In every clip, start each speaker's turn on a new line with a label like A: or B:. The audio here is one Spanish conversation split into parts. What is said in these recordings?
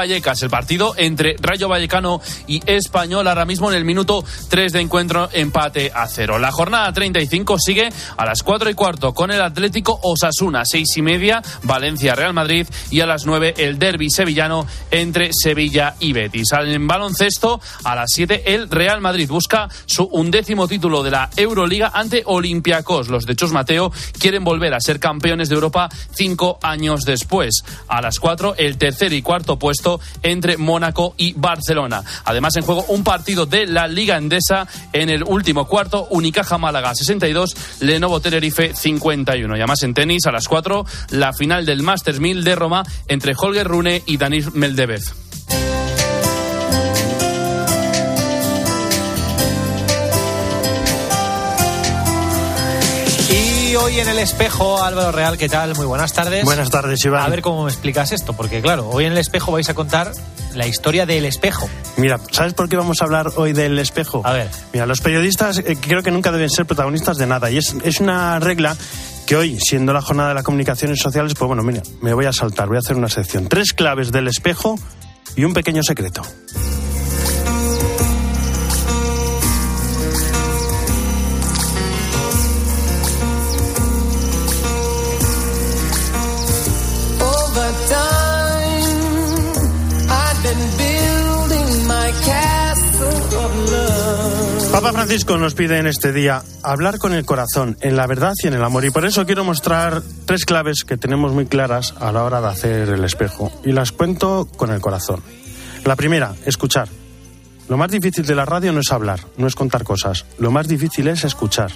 A: Vallecas, el partido entre Rayo Vallecano y Español, ahora mismo en el minuto 3 de encuentro, empate a cero. La jornada 35 sigue a las 4 y cuarto con el Atlético Osasuna, 6 y media, Valencia Real Madrid y a las 9 el derby sevillano entre Sevilla y Betis. En baloncesto, a las 7 el Real Madrid busca su undécimo título de la Euroliga ante Olympiacos. Los de Chus Mateo quieren volver a ser campeones de Europa cinco años después. A las 4 el tercer y cuarto puesto entre Mónaco y Barcelona. Además, en juego un partido de la Liga Endesa en el último cuarto, Unicaja Málaga 62, Lenovo Tenerife 51. Y además en tenis, a las 4, la final del Masters 1000 de Roma entre Holger Rune y Danis
B: Hoy en el espejo, Álvaro Real, ¿qué tal? Muy buenas tardes.
C: Buenas tardes, Iván.
B: A ver cómo me explicas esto, porque claro, hoy en el espejo vais a contar la historia del espejo.
C: Mira, ¿sabes por qué vamos a hablar hoy del espejo?
B: A ver.
C: Mira, los periodistas eh, creo que nunca deben ser protagonistas de nada y es, es una regla que hoy, siendo la jornada de las comunicaciones sociales, pues bueno, mira, me voy a saltar, voy a hacer una sección. Tres claves del espejo y un pequeño secreto. Papa Francisco nos pide en este día hablar con el corazón, en la verdad y en el amor. Y por eso quiero mostrar tres claves que tenemos muy claras a la hora de hacer el espejo. Y las cuento con el corazón. La primera, escuchar. Lo más difícil de la radio no es hablar, no es contar cosas. Lo más difícil es escuchar.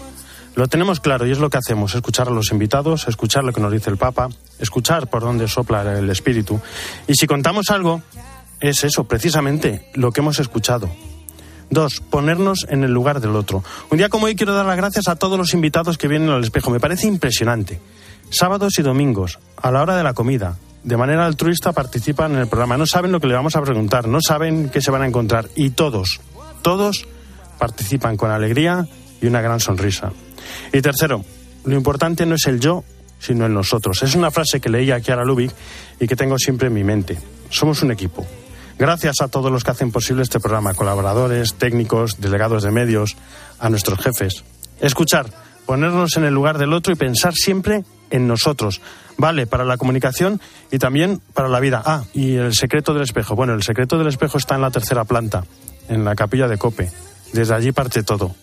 C: Lo tenemos claro y es lo que hacemos, escuchar a los invitados, escuchar lo que nos dice el Papa, escuchar por dónde sopla el Espíritu. Y si contamos algo, es eso, precisamente, lo que hemos escuchado, Dos, ponernos en el lugar del otro. Un día como hoy quiero dar las gracias a todos los invitados que vienen al espejo. Me parece impresionante. Sábados y domingos, a la hora de la comida, de manera altruista participan en el programa. No saben lo que le vamos a preguntar, no saben qué se van a encontrar. Y todos, todos participan con alegría y una gran sonrisa. Y tercero, lo importante no es el yo, sino el nosotros. Es una frase que leí a Kiara Lubick y que tengo siempre en mi mente. Somos un equipo. Gracias a todos los que hacen posible este programa, colaboradores, técnicos, delegados de medios, a nuestros jefes. Escuchar, ponernos en el lugar del otro y pensar siempre en nosotros. Vale para la comunicación y también para la vida. Ah, y el secreto del espejo. Bueno, el secreto del espejo está en la tercera planta, en la capilla de Cope. Desde allí parte todo.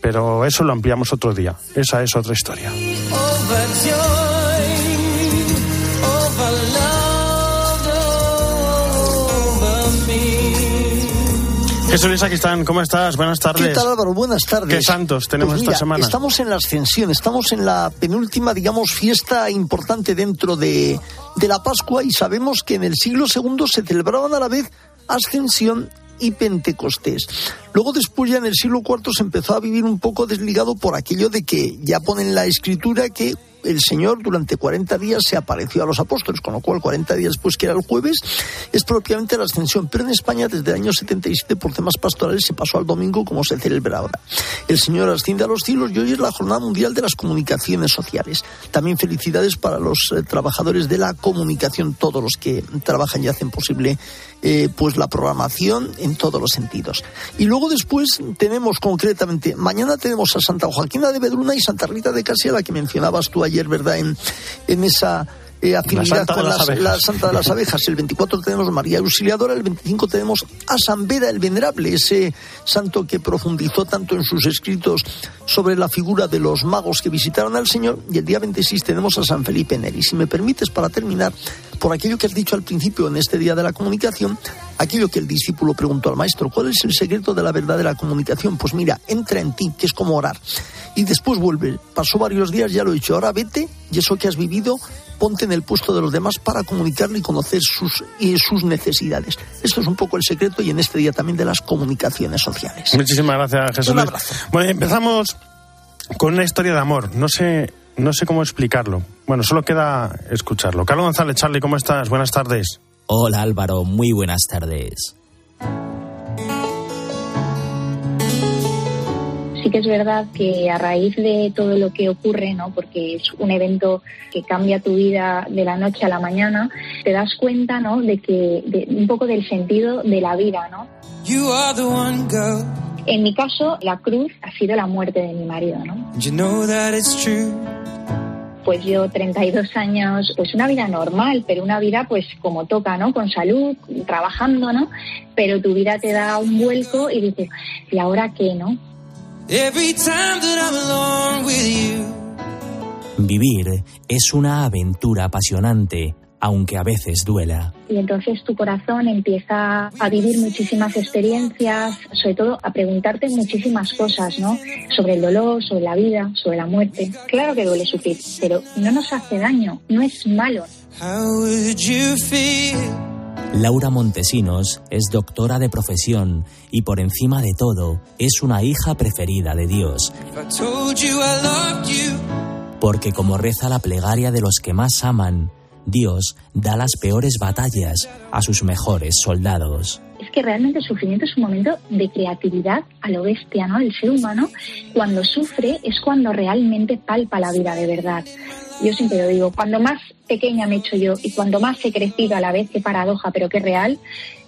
C: Pero eso lo ampliamos otro día. Esa es otra historia. Jesús están. ¿Cómo estás? Buenas tardes.
D: ¿Qué tal, Álvaro? Buenas tardes.
C: ¿Qué santos tenemos
D: Pues
C: esta
D: mira,
C: semana?
D: Estamos en la ascensión, estamos en la penúltima, digamos, fiesta importante dentro de, de la Pascua y sabemos que en el siglo II se celebraban a la vez ascensión y Pentecostés. Luego después ya en el siglo IV se empezó a vivir un poco desligado por aquello de que ya pone en la escritura que el Señor durante 40 días se apareció a los apóstoles, con lo cual 40 días después, que era el jueves, es propiamente la ascensión. Pero en España desde el año 77 por temas pastorales se pasó al domingo como se celebra ahora. El Señor asciende a los cielos y hoy es la Jornada Mundial de las Comunicaciones Sociales. También felicidades para los eh, trabajadores de la comunicación, todos los que trabajan y hacen posible eh, pues la programación en todos los sentidos. Y luego después tenemos concretamente, mañana tenemos a Santa Joaquina de Bedruna y Santa Rita de Casia, la que mencionabas tú ayer, ¿verdad? En, en esa eh, afinidad con
C: las
D: la Santa de las Abejas. El 24 tenemos María Auxiliadora, el 25 tenemos a San Beda el Venerable, ese santo que profundizó tanto en sus escritos sobre la figura de los magos que visitaron al Señor. Y el día 26 tenemos a San Felipe Neri. Si me permites, para terminar, por aquello que has dicho al principio en este día de la comunicación, aquello que el discípulo preguntó al maestro, ¿cuál es el secreto de la verdadera comunicación? Pues mira, entra en ti, que es como orar. Y después vuelve. Pasó varios días, ya lo he dicho, ahora vete y eso que has vivido, ponte en el puesto de los demás para comunicarle y conocer sus, y sus necesidades. Esto es un poco el secreto y en este día también de las comunicaciones sociales.
C: Muchísimas gracias, Jesús
D: Un
C: Luis.
D: abrazo.
C: Bueno, empezamos con una historia de amor. No sé, no sé cómo explicarlo. Bueno, solo queda escucharlo. Carlos González, Charlie, ¿cómo estás? Buenas tardes.
E: Hola Álvaro, muy buenas tardes.
F: Sí que es verdad que a raíz de todo lo que ocurre, ¿no? porque es un evento que cambia tu vida de la noche a la mañana, te das cuenta ¿no? de que de, un poco del sentido de la vida. ¿no? En mi caso, la cruz ha sido la muerte de mi marido. ¿no? Pues yo 32 años, pues una vida normal, pero una vida pues como toca, ¿no? Con salud, trabajando, ¿no? Pero tu vida te da un vuelco y dices, ¿y ahora qué, no?
E: Vivir es una aventura apasionante aunque a veces duela.
F: Y entonces tu corazón empieza a vivir muchísimas experiencias, sobre todo a preguntarte muchísimas cosas, ¿no? Sobre el dolor, sobre la vida, sobre la muerte. Claro que duele sufrir, pero no nos hace daño, no es malo.
E: Laura Montesinos es doctora de profesión y por encima de todo es una hija preferida de Dios. Porque como reza la plegaria de los que más aman, Dios da las peores batallas a sus mejores soldados.
F: Es que realmente el sufrimiento es un momento de creatividad a lo bestia, ¿no? El ser humano, cuando sufre, es cuando realmente palpa la vida de verdad. Yo siempre lo digo, cuando más pequeña me he hecho yo y cuando más he crecido a la vez, qué paradoja, pero qué real,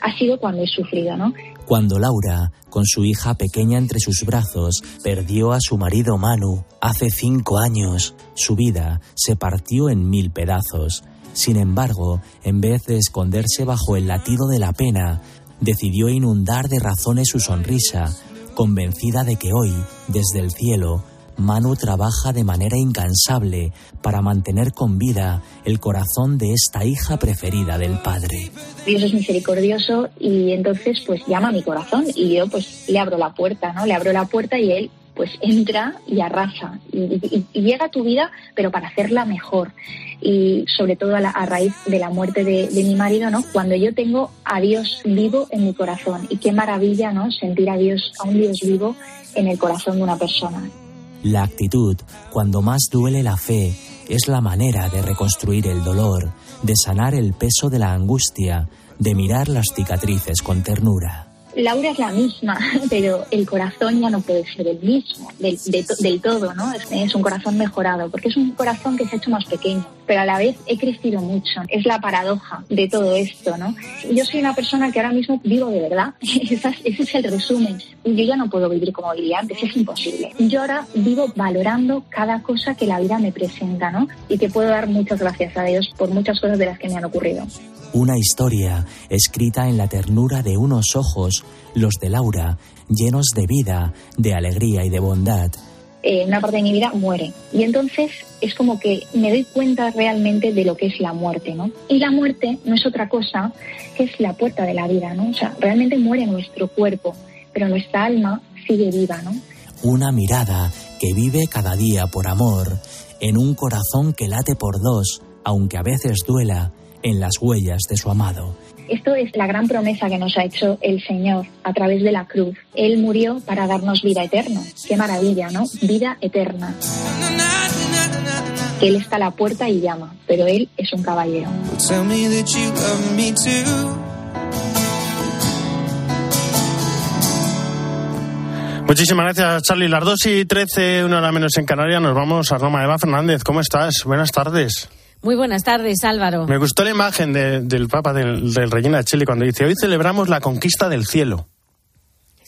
F: ha sido cuando he sufrido, ¿no?
E: Cuando Laura, con su hija pequeña entre sus brazos, perdió a su marido Manu hace cinco años, su vida se partió en mil pedazos. Sin embargo, en vez de esconderse bajo el latido de la pena, decidió inundar de razones su sonrisa, convencida de que hoy, desde el cielo, Manu trabaja de manera incansable para mantener con vida el corazón de esta hija preferida del padre.
F: Dios es misericordioso y entonces pues llama a mi corazón y yo pues le abro la puerta, ¿no? Le abro la puerta y él pues entra y arrasa y, llega a tu vida, pero para hacerla mejor. Y sobre todo a, raíz de la muerte de, mi marido, ¿no? Cuando yo tengo a Dios vivo en mi corazón. Y qué maravilla, ¿no? Sentir a Dios, a un Dios vivo en el corazón de una persona.
E: La actitud, cuando más duele la fe, es la manera de reconstruir el dolor, de sanar el peso de la angustia, de mirar las cicatrices con ternura.
F: Laura es la misma, pero el corazón ya no puede ser el mismo del, del todo, ¿no? Es, un corazón mejorado, porque es un corazón que se ha hecho más pequeño, pero a la vez he crecido mucho. Es la paradoja de todo esto, ¿no? Yo soy una persona que ahora mismo vivo de verdad, ese es el resumen. Yo ya no puedo vivir como vivía antes, es imposible. Yo ahora vivo valorando cada cosa que la vida me presenta, ¿no? Y que puedo dar muchas gracias a Dios por muchas cosas de las que me han ocurrido.
E: Una historia escrita en la ternura de unos ojos, los de Laura, llenos de vida, de alegría y de bondad.
F: Eh, una parte de mi vida muere. Y entonces es como que me doy cuenta realmente de lo que es la muerte, ¿no? Y la muerte no es otra cosa que es la puerta de la vida, ¿no? O sea, realmente muere nuestro cuerpo, pero nuestra alma sigue viva, ¿no?
E: Una mirada que vive cada día por amor, en un corazón que late por dos, aunque a veces duela, en las huellas de su amado.
F: Esto es la gran promesa que nos ha hecho el Señor a través de la cruz. Él murió para darnos vida eterna. Qué maravilla, ¿no? Vida eterna. Él está a la puerta y llama, pero Él es un caballero.
C: Muchísimas gracias, Charlie. Las 2 y 13, una hora menos en Canarias, nos vamos a Roma. Eva Fernández, ¿cómo estás? Buenas tardes.
G: Muy buenas tardes, Álvaro.
C: Me gustó la imagen del Papa del, del Regina Chile cuando dice, hoy celebramos la conquista del cielo.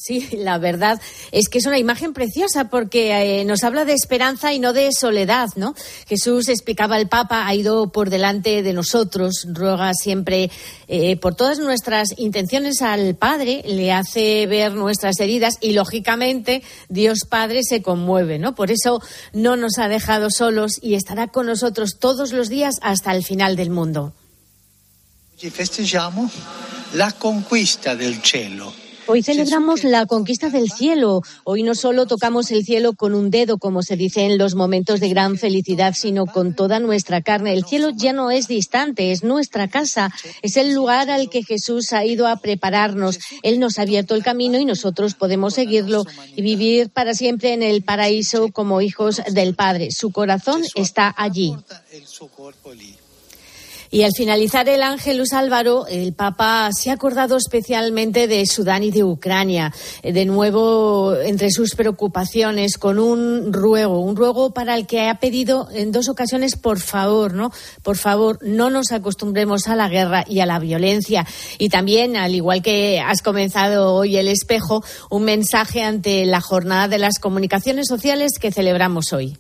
G: Sí, la verdad es que es una imagen preciosa porque eh, nos habla de esperanza y no de soledad, ¿no? Jesús explicaba el Papa ha ido por delante de nosotros, ruega siempre eh, por todas nuestras intenciones al Padre, le hace ver nuestras heridas y lógicamente Dios Padre se conmueve, ¿no? Por eso no nos ha dejado solos y estará con nosotros todos los días hasta el final del mundo.
H: Festeggiamo la conquista del cielo
G: Hoy celebramos la conquista del cielo. Hoy no solo tocamos el cielo con un dedo, como se dice en los momentos de gran felicidad, sino con toda nuestra carne. El cielo ya no es distante, es nuestra casa, es el lugar al que Jesús ha ido a prepararnos. Él nos ha abierto el camino y nosotros podemos seguirlo y vivir para siempre en el paraíso como hijos del Padre. Su corazón está allí. Y al finalizar el Ángelus Álvaro, el Papa se ha acordado especialmente de Sudán y de Ucrania. Eh, de nuevo, entre sus preocupaciones, con un ruego, un ruego para el que ha pedido en dos ocasiones, por favor, ¿no? Por favor, no nos acostumbremos a la guerra y a la violencia. Y también, al igual que has comenzado hoy el espejo, un mensaje ante la jornada de las comunicaciones sociales que celebramos hoy.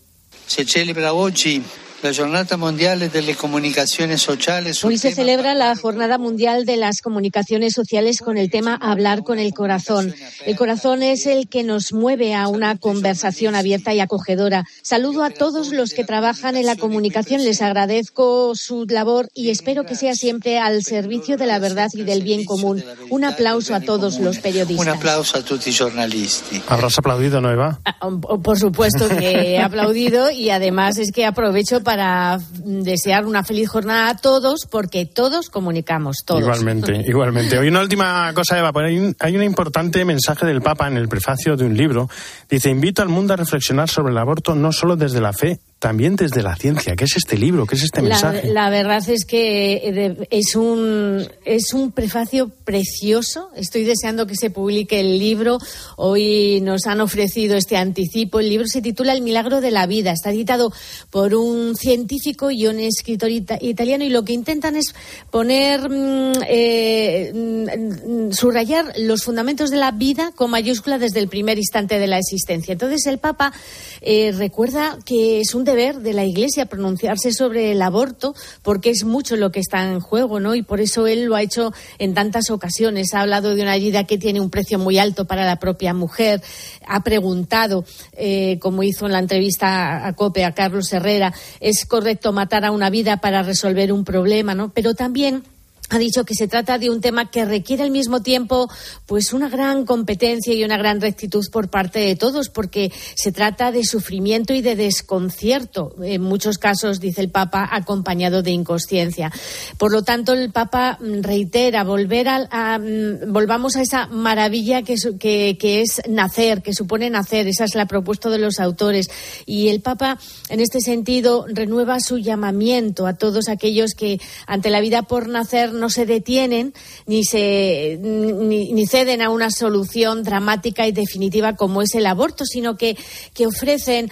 H: Se celebra oggi la Jornada Mundial de las Comunicaciones Sociales.
G: Hoy se celebra la Jornada Mundial de las Comunicaciones Sociales con el tema Hablar con el corazón. El corazón es el que nos mueve a una conversación abierta y acogedora. Saludo a todos los que trabajan en la comunicación. Les agradezco su labor y espero que sea siempre al servicio de la verdad y del bien común. Un aplauso a todos los periodistas.
H: Un aplauso a todos los jornalistas.
C: Habrás aplaudido, ¿no, Eva?
G: Ah, por supuesto que he aplaudido y además es que aprovecho para para desear una feliz jornada a todos, porque todos comunicamos, todos.
C: Igualmente, igualmente. Hoy una última cosa, Eva, hay un, hay un importante mensaje del Papa en el prefacio de un libro. Dice, invito al mundo a reflexionar sobre el aborto no solo desde la fe, también desde la ciencia. ¿Qué es este libro? ¿Qué es este mensaje?
G: La, verdad es que eh, es un, es un prefacio precioso. Estoy deseando que se publique el libro. Hoy nos han ofrecido este anticipo. El libro se titula El milagro de la vida. Está editado por un científico y un escritor italiano y lo que intentan es poner, mm, eh, mm, subrayar los fundamentos de la vida con mayúscula desde el primer instante de la existencia. Entonces el Papa eh, recuerda que es un deber de la Iglesia pronunciarse sobre el aborto porque es mucho lo que está en juego, ¿no? Y por eso él lo ha hecho en tantas ocasiones. Ha hablado de una ayuda que tiene un precio muy alto para la propia mujer. Ha preguntado, eh, como hizo en la entrevista a COPE a Carlos Herrera, ¿es correcto matar a una vida para resolver un problema, ¿no? Pero también ha dicho que se trata de un tema que requiere al mismo tiempo pues una gran competencia y una gran rectitud por parte de todos porque se trata de sufrimiento y de desconcierto. En muchos casos dice el Papa acompañado de inconsciencia. Por lo tanto el Papa reitera volver a, mm, volvamos a esa maravilla que, que, es nacer que supone nacer. Esa es la propuesta de los autores. Y el Papa en este sentido renueva su llamamiento a todos aquellos que ante la vida por nacer no se detienen ni, se, ni, ceden a una solución dramática y definitiva como es el aborto, sino que, que ofrecen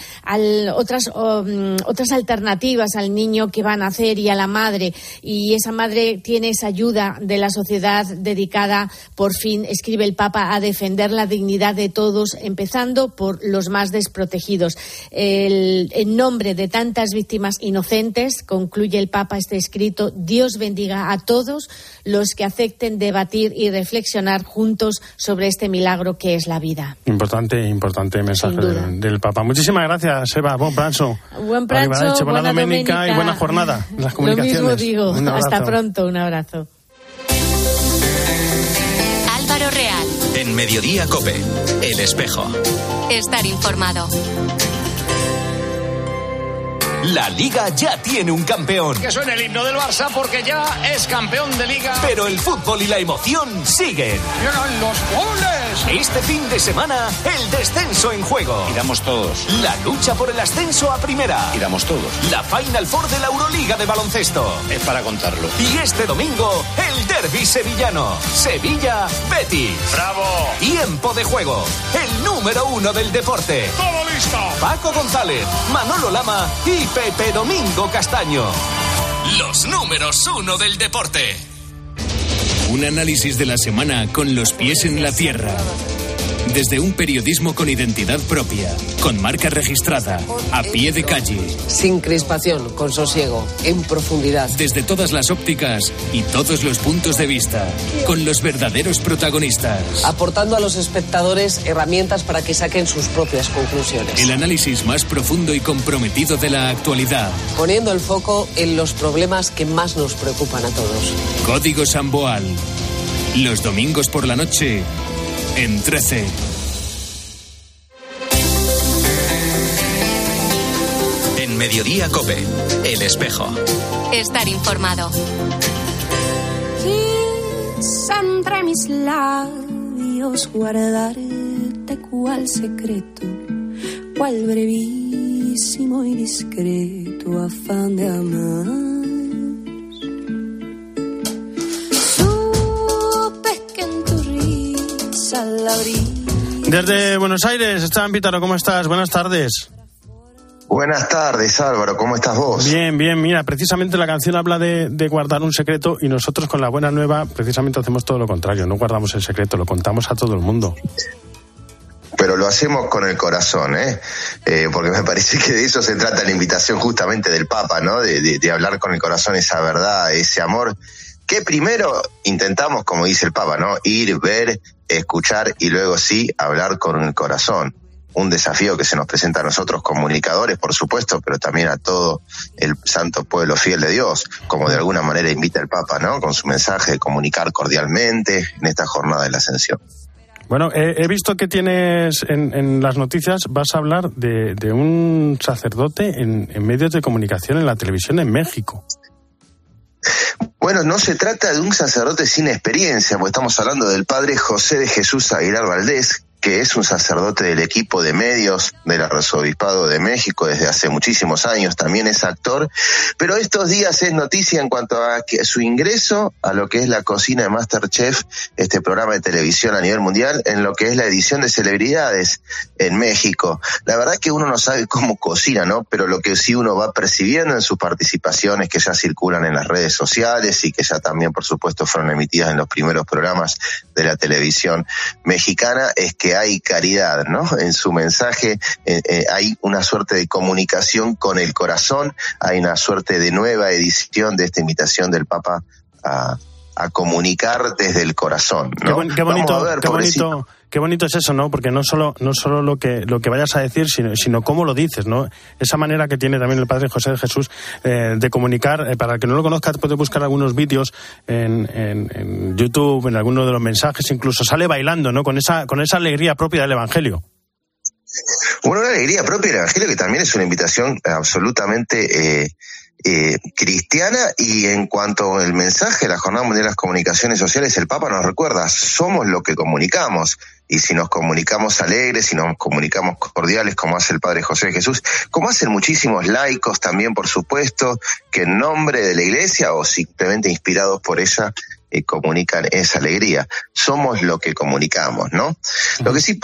G: otras, mm, otras alternativas al niño que va a nacer y a la madre. Y esa madre tiene esa ayuda de la sociedad dedicada, por fin, escribe el Papa, a defender la dignidad de todos, empezando por los más desprotegidos. en nombre de tantas víctimas inocentes, concluye el Papa este escrito, Dios bendiga a todos los que acepten debatir y reflexionar juntos sobre este milagro que es la vida.
C: Importante, importante mensaje del, Papa. Muchísimas gracias, Eva. Buen pranzo.
G: Buen pranzo,
C: buena, domenica y buena jornada en las comunicaciones.
G: Lo mismo digo. Hasta pronto. Un abrazo.
I: Álvaro Real.
J: En Mediodía Cope. El espejo.
I: Estar informado.
J: La liga ya tiene un campeón.
K: Que suene el himno del Barça porque ya es campeón de liga.
J: Pero el fútbol y la emoción siguen.
K: ¡Llegan los goles!
J: Este fin de semana, el descenso en juego.
K: Y damos todos.
J: La lucha por el ascenso a primera.
K: Y damos todos.
J: La Final Four de la Euroliga de baloncesto.
K: Es para contarlo.
J: Y este domingo, el derby sevillano. Sevilla-Betis.
K: ¡Bravo!
J: Tiempo de juego. El número uno del deporte.
K: ¡Todo listo!
J: Paco González, Manolo Lama y Pepe Domingo Castaño. Los números uno del deporte.
L: Un análisis de la semana con los pies en la tierra desde un periodismo con identidad propia, con marca registrada, a pie de calle.
M: Sin crispación, con sosiego, en profundidad.
L: Desde todas las ópticas y todos los puntos de vista, con los verdaderos protagonistas.
M: Aportando a los espectadores herramientas para que saquen sus propias conclusiones.
L: El análisis más profundo y comprometido de la actualidad.
M: Poniendo el foco en los problemas que más nos preocupan a todos.
L: Código Samboal. Los domingos por la noche en 13.
J: En Mediodía Cope, El Espejo.
I: Estar informado.
N: Quizá entre mis labios guardarte cual secreto, cual brevísimo y discreto afán de amar
C: Desde Buenos Aires, Esteban Pítaro, ¿cómo estás? Buenas tardes.
O: Buenas tardes, Álvaro, ¿cómo estás vos?
C: Bien, bien, mira, precisamente la canción habla de, de, guardar un secreto y nosotros con la buena nueva precisamente hacemos todo lo contrario, no guardamos el secreto, lo contamos a todo el mundo.
O: Pero lo hacemos con el corazón, ¿eh? eh porque me parece que de eso se trata la invitación justamente del Papa, ¿no? De, de, de hablar con el corazón esa verdad, ese amor, que primero intentamos, como dice el Papa, ¿no? Ir, ver, escuchar y luego sí hablar con el corazón un desafío que se nos presenta a nosotros comunicadores, por supuesto, pero también a todo el santo pueblo fiel de Dios, como de alguna manera invita el Papa, ¿no? Con su mensaje de comunicar cordialmente en esta jornada de la ascensión.
C: Bueno, he visto que tienes en, en, las noticias, vas a hablar de, un sacerdote en medios de comunicación en la televisión en México.
O: Bueno, no se trata de un sacerdote sin experiencia, porque estamos hablando del padre José de Jesús Aguilar Valdés, que es un sacerdote del equipo de medios del Arzobispado de México desde hace muchísimos años, también es actor, pero estos días es noticia en cuanto a su ingreso a lo que es la cocina de Masterchef, este programa de televisión a nivel mundial, en lo que es la edición de celebridades en México. La verdad es que uno no sabe cómo cocina, ¿no? Pero lo que sí uno va percibiendo en sus participaciones que ya circulan en las redes sociales y que ya también, por supuesto, fueron emitidas en los primeros programas de la televisión mexicana es que hay caridad, ¿no? En su mensaje eh, eh, hay una suerte de comunicación con el corazón, hay una suerte de nueva edición de esta invitación del Papa a, a comunicar desde el corazón, ¿no?
C: Qué, qué bonito, ver, qué bonito, qué bonito es eso, ¿no? Porque no solo, no solo lo que, lo que vayas a decir, sino, sino cómo lo dices, ¿no? Esa manera que tiene también el Padre José de Jesús eh, de comunicar, eh, para el que no lo conozca, puede buscar algunos vídeos en, en, en, YouTube, en alguno de los mensajes, incluso sale bailando, ¿no? Con esa, con esa alegría propia del Evangelio.
O: Bueno, una alegría propia del Evangelio que también es una invitación absolutamente eh, eh, cristiana y en cuanto al mensaje de la Jornada de las Comunicaciones Sociales, el Papa nos recuerda, somos lo que comunicamos. Y si nos comunicamos alegres, si nos comunicamos cordiales, como hace el Padre José Jesús, como hacen muchísimos laicos también, por supuesto, que en nombre de la Iglesia o simplemente inspirados por ella, eh, comunican esa alegría. Somos lo que comunicamos, ¿no? Lo que sí,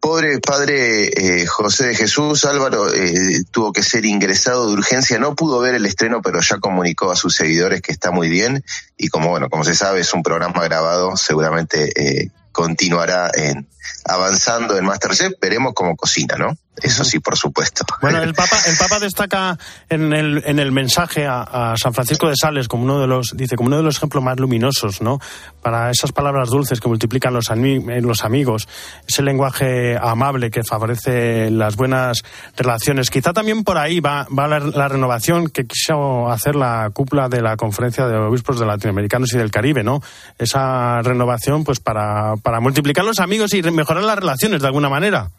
O: pobre, padre eh, José de Jesús, Álvaro, eh, tuvo que ser ingresado de urgencia, no pudo ver el estreno, pero ya comunicó a sus seguidores que está muy bien y como, bueno, como se sabe, es un programa grabado, seguramente continuará en, avanzando en Masterchef, veremos cómo cocina, ¿no? Eso sí, por supuesto.
C: Bueno, el Papa, el Papa destaca en el, en el mensaje a, San Francisco de Sales como uno de los, dice, como uno de los ejemplos más luminosos, ¿no? Para esas palabras dulces que multiplican los, los amigos, ese lenguaje amable que favorece las buenas relaciones. Quizá también por ahí va, va la, la renovación que quiso hacer la cúpula de la Conferencia de Obispos de Latinoamericanos y del Caribe, ¿no? Esa renovación, pues para, para multiplicar los amigos y mejorar las relaciones de alguna manera.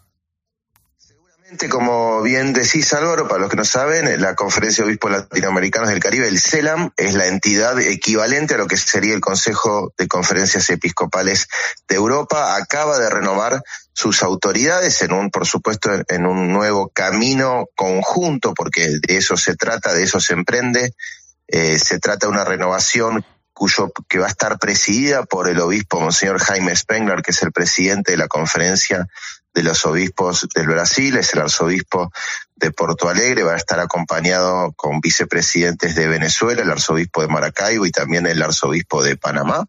O: Como bien decís Álvaro, para los que no saben, la Conferencia de Obispos Latinoamericanos del Caribe, el CELAM, es la entidad equivalente a lo que sería el Consejo de Conferencias Episcopales de Europa. Acaba de renovar sus autoridades en un, por supuesto, en un nuevo camino conjunto, porque de eso se trata, de eso se emprende. Eh, se trata de una renovación cuyo que va a estar presidida por el obispo Monseñor Jaime Spengler, que es el presidente de la conferencia de los obispos del Brasil, es el arzobispo de Porto Alegre, va a estar acompañado con vicepresidentes de Venezuela, el arzobispo de Maracaibo y también el arzobispo de Panamá.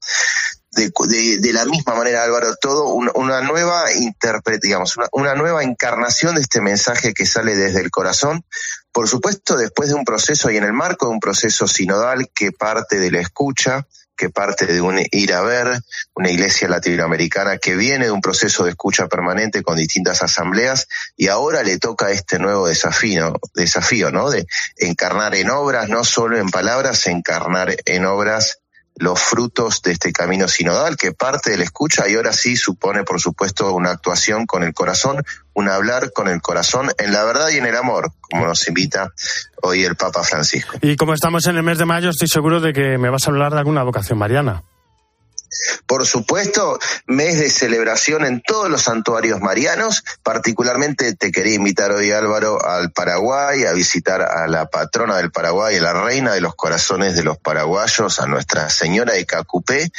O: De, de, la misma manera, Álvaro, todo una, nueva interpretación, digamos, una nueva encarnación de este mensaje que sale desde el corazón, por supuesto, después de un proceso y en el marco de un proceso sinodal que parte de la escucha, que parte de un ir a ver, una iglesia latinoamericana que viene de un proceso de escucha permanente con distintas asambleas y ahora le toca este nuevo desafío, desafío, ¿no? De encarnar en obras, no solo en palabras, encarnar en obras los frutos de este camino sinodal que parte de la escucha y ahora sí supone, por supuesto, una actuación con el corazón, un hablar con el corazón en la verdad y en el amor, como nos invita hoy el Papa Francisco.
C: Y como estamos en el mes de mayo, estoy seguro de que me vas a hablar de alguna vocación mariana.
O: Por supuesto, mes de celebración en todos los santuarios marianos. Particularmente te quería invitar hoy, Álvaro, al Paraguay, a visitar a la patrona del Paraguay, a la reina de los corazones de los paraguayos, a Nuestra Señora de Cacupé,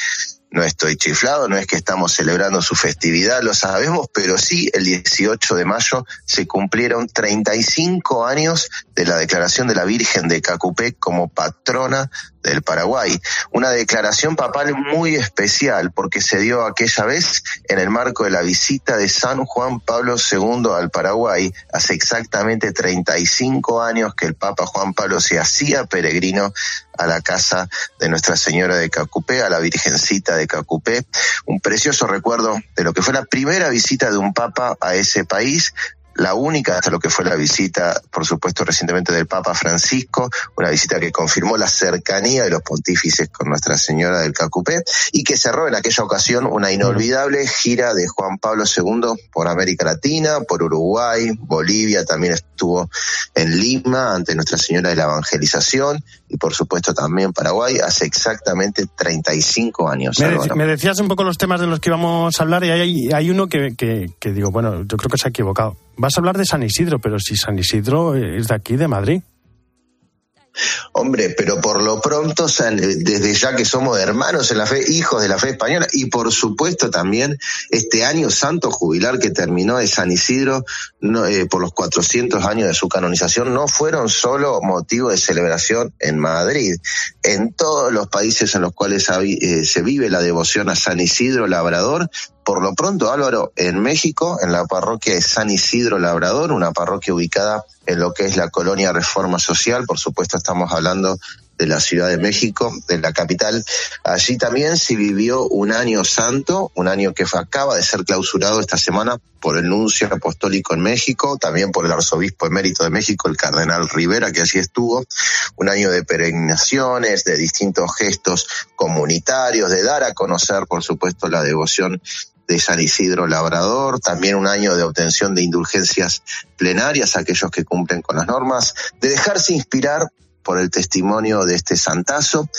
O: no estoy chiflado, no es que estamos celebrando su festividad, lo sabemos, pero sí el 18 de mayo se cumplieron 35 años de la declaración de la Virgen de Cacupé como patrona del Paraguay. Una declaración papal muy especial porque se dio aquella vez en el marco de la visita de San Juan Pablo II al Paraguay, hace exactamente 35 años que el Papa Juan Pablo se hacía peregrino a la casa de Nuestra Señora de Cacupé, a la Virgencita de Cacupé. Un precioso recuerdo de lo que fue la primera visita de un papa a ese país, la única hasta lo que fue la visita, por supuesto, recientemente del Papa Francisco, una visita que confirmó la cercanía de los pontífices con Nuestra Señora del Cacupé y que cerró en aquella ocasión una inolvidable gira de Juan Pablo II por América Latina, por Uruguay, Bolivia, también estuvo en Lima ante Nuestra Señora de la Evangelización y por supuesto también Paraguay hace exactamente 35 años.
C: Me, me decías un poco los temas de los que íbamos a hablar y hay, hay uno que, que- que digo, bueno, yo creo que se ha equivocado. Vas a hablar de San Isidro, pero si San Isidro es de aquí, de Madrid.
O: Hombre, pero por lo pronto, desde ya que somos hermanos en la fe, hijos de la fe española, y por supuesto también este año santo jubilar que terminó de San Isidro no, eh, por los 400 años de su canonización, no fueron solo motivo de celebración en Madrid. En todos los países en los cuales eh, se vive la devoción a San Isidro Labrador, por lo pronto, Álvaro, en México, en la parroquia de San Isidro Labrador, una parroquia ubicada en lo que es la colonia Reforma Social, por supuesto estamos hablando de la Ciudad de México, de la capital. Allí también se vivió un año santo, un año que acaba de ser clausurado esta semana por el nuncio apostólico en México, también por el arzobispo emérito de México, el cardenal Rivera, que allí estuvo, un año de peregrinaciones, de distintos gestos comunitarios, de dar a conocer, por supuesto, la devoción de San Isidro Labrador, también un año de obtención de indulgencias plenarias a aquellos que cumplen con las normas, de dejarse inspirar por el testimonio de este santazo,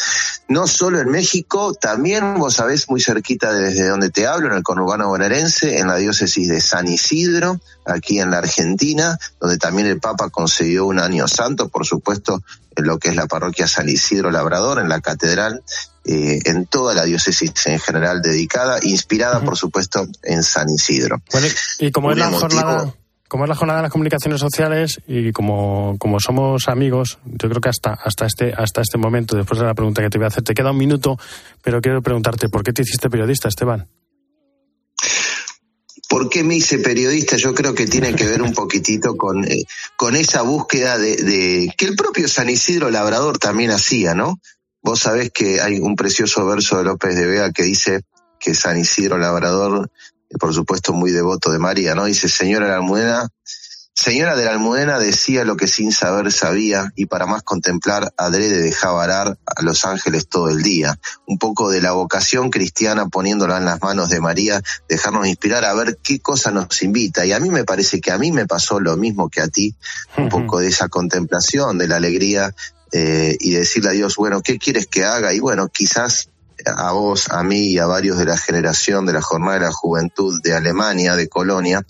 O: no solo en México, también vos sabés muy cerquita desde donde te hablo, en el conurbano bonaerense, en la diócesis de San Isidro, aquí en la Argentina, donde también el Papa concedió un año santo, por supuesto, en lo que es la parroquia San Isidro Labrador, en la catedral, eh, en toda la diócesis en general dedicada, inspirada, por supuesto, en San Isidro.
C: Bueno, y como es la jornada, como es la jornada de las comunicaciones sociales y como, como somos amigos, yo creo que hasta, hasta este, hasta este momento, después de la pregunta que te voy a hacer, te queda un minuto, pero quiero preguntarte, ¿por qué te hiciste periodista, Esteban?
O: ¿Por qué me hice periodista? Yo creo que tiene que ver un poquitito con, eh, con esa búsqueda de, de- que el propio San Isidro Labrador también hacía, ¿no? Vos sabés que hay un precioso verso de López de Vega que dice que San Isidro Labrador, eh, por supuesto muy devoto de María, ¿no? Dice, señora de la Almudena, señora de la Almudena decía lo que sin saber sabía y para más contemplar adrede dejaba arar a los ángeles todo el día. Un poco de la vocación cristiana poniéndola en las manos de María, dejarnos inspirar a ver qué cosa nos invita. Y a mí me parece que a mí me pasó lo mismo que a ti, un poco de esa contemplación, de la alegría eh, y decirle a Dios, bueno, ¿qué quieres que haga? Y bueno, quizás a vos, a mí y a varios de la generación de la Jornada de la Juventud de Alemania, de Colonia,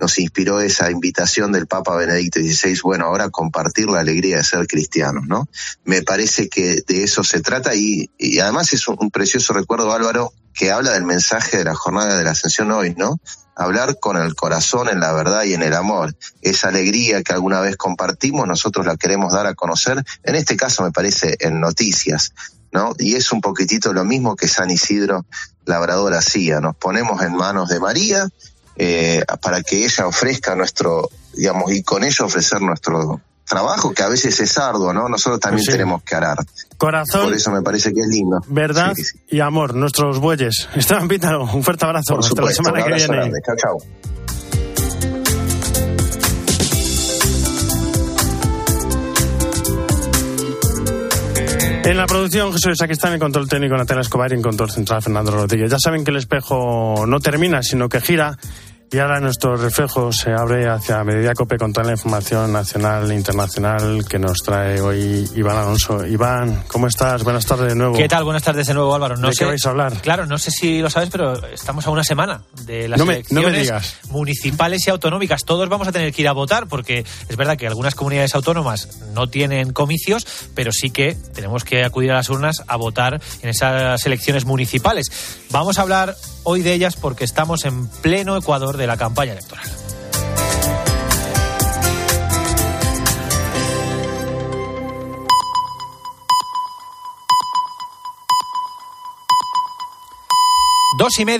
O: nos inspiró esa invitación del Papa Benedicto XVI, bueno, ahora compartir la alegría de ser cristianos, ¿no? Me parece que de eso se trata y, y además es un, un precioso recuerdo, Álvaro, que habla del mensaje de la jornada de la ascensión hoy, ¿no? Hablar con el corazón en la verdad y en el amor. Esa alegría que alguna vez compartimos, nosotros la queremos dar a conocer, en este caso me parece en noticias, ¿no? Y es un poquitito lo mismo que San Isidro Labrador hacía. Nos ponemos en manos de María eh, para que ella ofrezca nuestro, digamos, y con ello ofrecer nuestro trabajo, que a veces es arduo, ¿no? Nosotros también
C: sí.
O: tenemos que arar.
C: Corazón,
O: Por eso me parece que es lindo.
C: verdad
O: Sí, sí.
C: y amor, nuestros bueyes. Esteban Pítaro, un fuerte abrazo.
O: Por
C: Hasta la
O: supuesto,
C: semana
O: un
C: que viene.
O: grande. Chao, chao.
C: En la producción, Jesús Saquistán, en el control técnico, Natalia Escobar y en control central, Fernando Rodríguez. Ya saben que el espejo no termina, sino que gira Y ahora nuestro reflejo se abre hacia Mediodía Cope con toda la información nacional e internacional que nos trae hoy Iván Alonso. Iván, ¿cómo estás? Buenas tardes de nuevo.
B: ¿Qué tal? Buenas tardes de nuevo, Álvaro. No
C: ¿De
B: sé,
C: qué vais a hablar?
B: Claro, no sé si lo sabes, pero estamos a una semana de las
C: No me- no me
B: elecciones
C: digas.
B: municipales y autonómicas. Todos vamos a tener que ir a votar porque es verdad que algunas comunidades autónomas no tienen comicios, pero sí que tenemos que acudir a las urnas a votar en esas elecciones municipales. Vamos a hablar hoy de ellas porque estamos en pleno Ecuador de la campaña electoral. Dos y media